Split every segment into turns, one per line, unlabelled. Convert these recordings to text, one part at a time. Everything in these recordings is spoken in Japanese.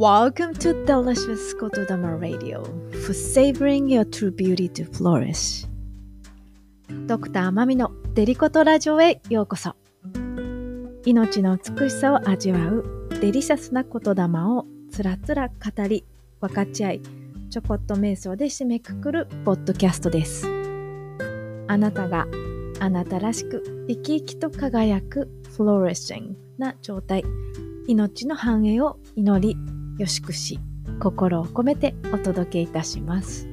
Welcome to Delicious Kotodama Radio. For savoring your true beauty to flourish. ドクターマミのデリコトラジオへようこそ命の美しさを味わうデリシャスな言霊をつらつら語り分かち合いちょこっと瞑想で締めくくるポッドキャストですあなたがあなたらしく生き生きと輝くフローレッシングな状態命の繁栄を祈りよしくし心を込めてお届けいたします。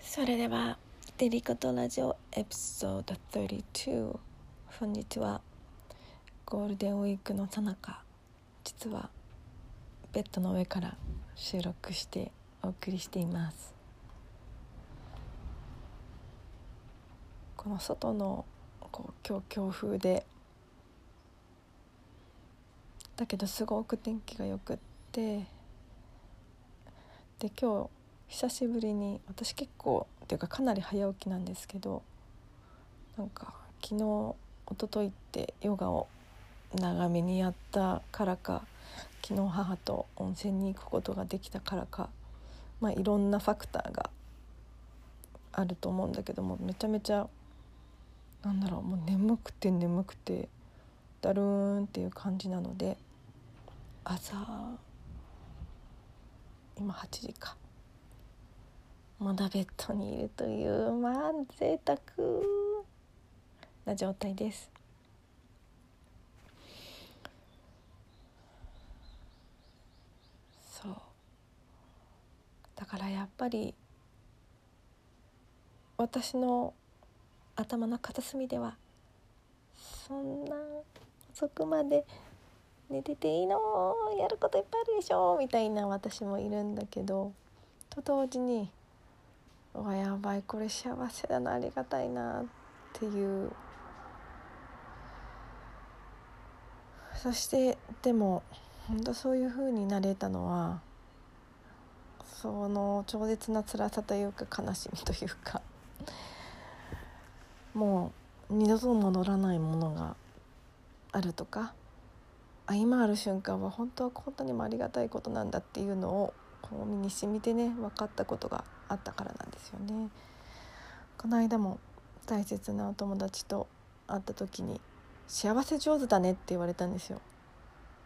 それではデリコトラジオエピソード32本日はゴールデンウィークのさなか実はベッドの上から収録してお送りしています。この外のこう今日強風で。だけどすごく天気がよくって。で今日久しぶりに私結構っていうかかなり早起きなんですけどなんか昨日一昨日ってヨガを長めにやったからか昨日母と温泉に行くことができたからか、まあ、いろんなファクターがあると思うんだけどもめちゃめちゃなんだろうもう眠くて眠くてだるーんっていう感じなので朝今8時か。まだベッドにいるというまあ贅沢。な状態です。そう。だからやっぱり私の頭の片隅ではそんな遅くまで寝てていいのやることいっぱいあるでしょみたいな私もいるんだけどと同時にわやばいこれ幸せだなありがたいなっていう。そしてでも本当そういう風になれたのはその超絶な辛さというか悲しみというか。もう二度と戻らないものがあるとかあ今ある瞬間は本当は本当にもありがたいことなんだっていうのをこう身に染みてね分かったことがあったからなんですよね。この間も大切なお友達と会った時に「幸せ上手だね」って言われたんですよ。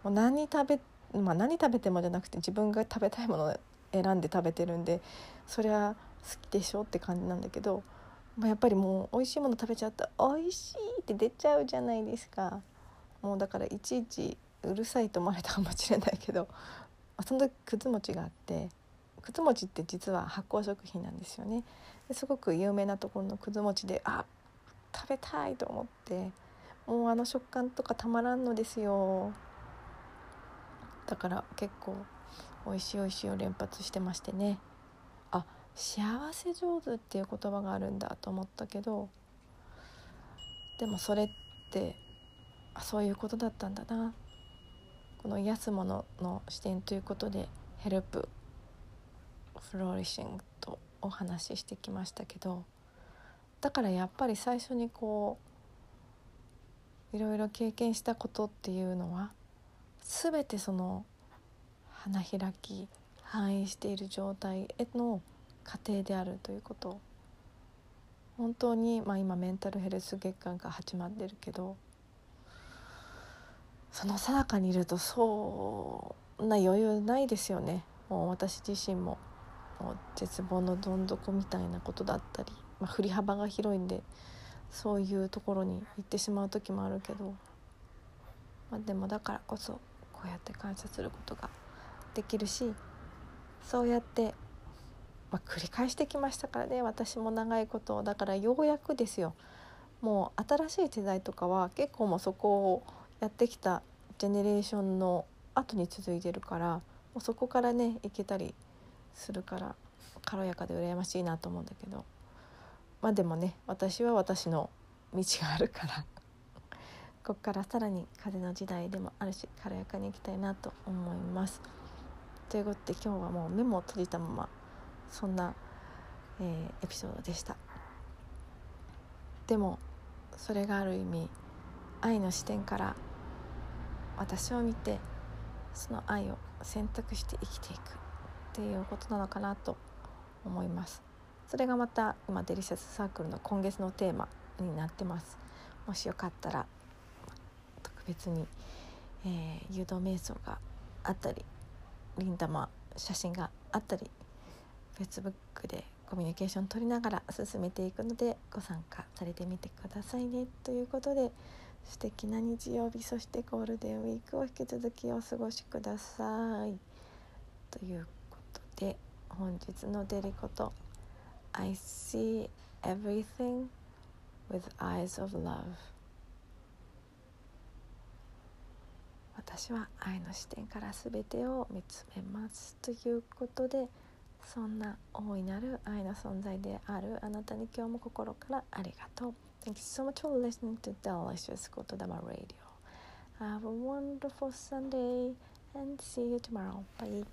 もう何食べまあ、何食べてもじゃなくて自分が食べたいものを選んで食べてるんでそりゃ好きでしょって感じなんだけど、まあ、やっぱりもう美味しいもの食べちゃったら美味しいって出ちゃうじゃないですか。もうだからいちいちうるさいと思われたかもしれないけどその時くず餅があってくず餅って実は発酵食品なんですよね。すごく有名なところのくず餅であ食べたいと思ってもうあの食感とかたまらんのですよ。だから結構美味しい美味しいを連発してましてね。幸せ上手っていう言葉があるんだと思ったけどでもそれってあそういうことだったんだな。この癒す者の視点ということで health flourishing とお話ししてきましたけどだからやっぱり最初にこういろいろ経験したことっていうのは全てその花開き繁栄している状態への過程であるということ。本当に、まあ、今メンタルヘルス月間が始まってるけどその最中にいるとそんな余裕ないですよね。もう私自身ももう絶望のどん底みたいなことだったり、まあ、振り幅が広いんでそういうところに行ってしまう時もあるけど、まあ、でもだからこそこうやって感謝することができるしそうやって、まあ、繰り返してきましたからね私も長いことだからようやくですよもう新しい世代とかは結構もうそこをやってきたジェネレーションの後に続いてるからもうそこからねいけたりするから軽やかで羨ましいなと思うんだけどまあでもね私は私の道があるから こっからさらに風の時代でもあるし軽やかにいきたいなと思います。ということで今日はもう目も閉じたままそんな、えー、エピソードでした。でもそれがある意味愛の視点から私を見てその愛を選択して生きていくっていうことなのかなと思いますそれがまた今デリシャスサークルの今月のテーマになってますもしよかったら特別に、えー、誘導瞑想があったりリンダマ写真があったり Facebook でコミュニケーション取りながら進めていくのでご参加されてみてくださいねということで素敵な日曜日そしてゴールデンウィークを引き続きお過ごしください。ということで本日のデリコと I see everything with eyes of love 私は愛の視点から全てを見つめます。ということでそんな大いなる愛の存在であるあなたに今日も心からありがとう Thank you so much for listening to Delicious Kotodama Radio Have a wonderful Sunday and see you tomorrow. Bye.